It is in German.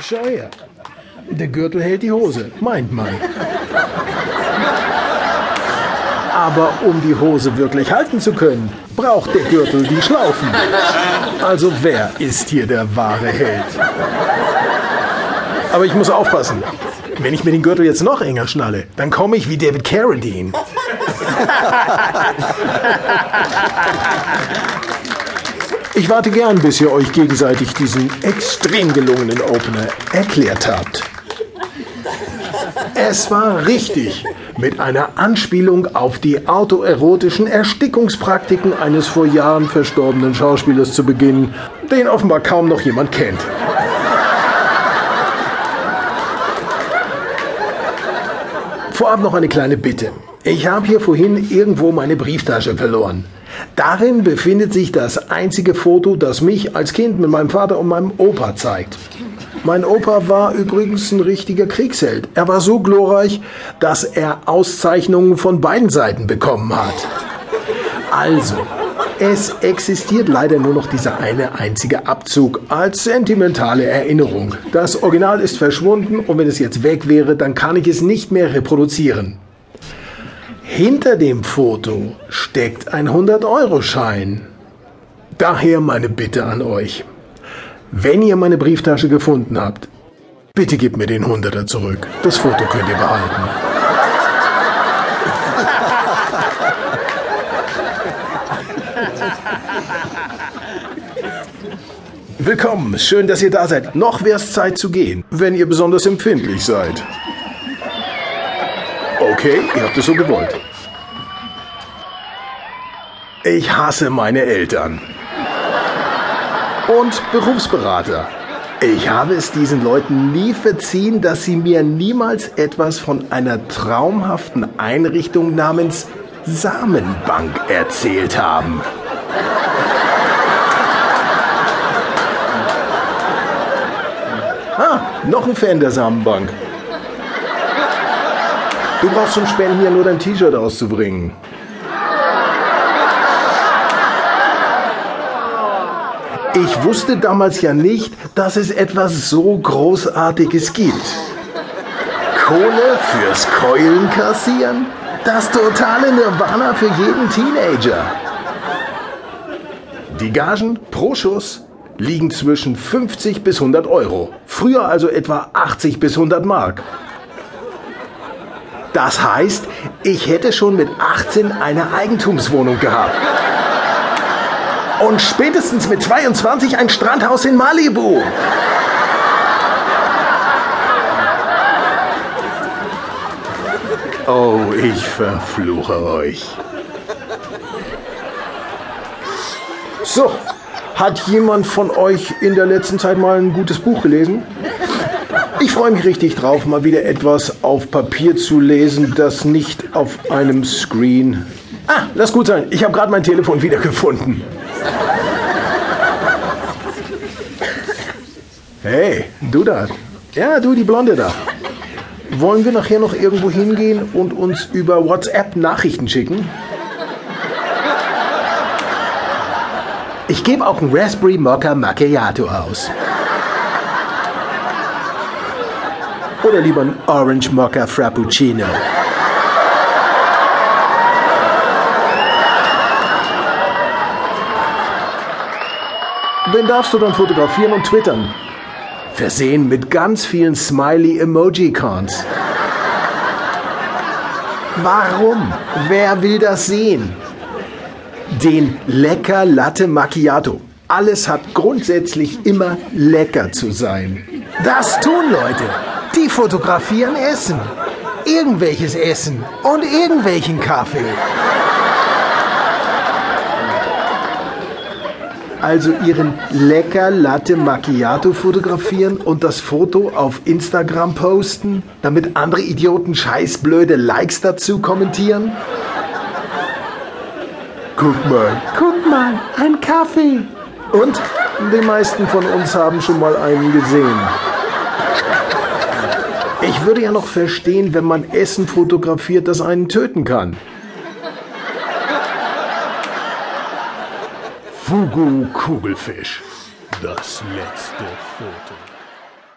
Schau her. Der Gürtel hält die Hose, meint man. Aber um die Hose wirklich halten zu können, braucht der Gürtel die Schlaufen. Also wer ist hier der wahre Held? Aber ich muss aufpassen. Wenn ich mir den Gürtel jetzt noch enger schnalle, dann komme ich wie David Carradine. Ich warte gern, bis ihr euch gegenseitig diesen extrem gelungenen Opener erklärt habt. Es war richtig, mit einer Anspielung auf die autoerotischen Erstickungspraktiken eines vor Jahren verstorbenen Schauspielers zu beginnen, den offenbar kaum noch jemand kennt. Vorab noch eine kleine Bitte. Ich habe hier vorhin irgendwo meine Brieftasche verloren. Darin befindet sich das einzige Foto, das mich als Kind mit meinem Vater und meinem Opa zeigt. Mein Opa war übrigens ein richtiger Kriegsheld. Er war so glorreich, dass er Auszeichnungen von beiden Seiten bekommen hat. Also, es existiert leider nur noch dieser eine einzige Abzug als sentimentale Erinnerung. Das Original ist verschwunden und wenn es jetzt weg wäre, dann kann ich es nicht mehr reproduzieren. Hinter dem Foto steckt ein 100-Euro-Schein. Daher meine Bitte an euch. Wenn ihr meine Brieftasche gefunden habt, bitte gebt mir den 100er zurück. Das Foto könnt ihr behalten. Willkommen, schön, dass ihr da seid. Noch wär's Zeit zu gehen, wenn ihr besonders empfindlich seid. Okay, ihr habt es so gewollt. Ich hasse meine Eltern. Und Berufsberater. Ich habe es diesen Leuten nie verziehen, dass sie mir niemals etwas von einer traumhaften Einrichtung namens Samenbank erzählt haben. Ah, noch ein Fan der Samenbank. Du brauchst zum Spenden ja nur dein T-Shirt auszubringen. Ich wusste damals ja nicht, dass es etwas so Großartiges gibt. Kohle fürs Keulen kassieren? Das totale Nirvana für jeden Teenager. Die Gagen pro Schuss liegen zwischen 50 bis 100 Euro. Früher also etwa 80 bis 100 Mark. Das heißt, ich hätte schon mit 18 eine Eigentumswohnung gehabt. Und spätestens mit 22 ein Strandhaus in Malibu. Oh, ich verfluche euch. So, hat jemand von euch in der letzten Zeit mal ein gutes Buch gelesen? Ich freue mich richtig drauf, mal wieder etwas auf Papier zu lesen, das nicht auf einem Screen. Ah, lass gut sein. Ich habe gerade mein Telefon wiedergefunden. Hey, du da. Ja, du, die Blonde da. Wollen wir nachher noch irgendwo hingehen und uns über WhatsApp Nachrichten schicken? Ich gebe auch einen Raspberry Mocha Macchiato aus. Oder lieber ein Orange Mocha Frappuccino. Wen darfst du dann fotografieren und twittern? Versehen mit ganz vielen Smiley-Emoji-Cons. Warum? Wer will das sehen? Den Lecker Latte Macchiato. Alles hat grundsätzlich immer lecker zu sein. Das tun Leute. Die fotografieren Essen. Irgendwelches Essen und irgendwelchen Kaffee. Also ihren lecker Latte Macchiato fotografieren und das Foto auf Instagram posten, damit andere Idioten scheißblöde Likes dazu kommentieren? Guck mal, guck mal, ein Kaffee. Und die meisten von uns haben schon mal einen gesehen. Ich würde ja noch verstehen, wenn man Essen fotografiert, das einen töten kann. Fugu Kugelfisch. Das letzte Foto.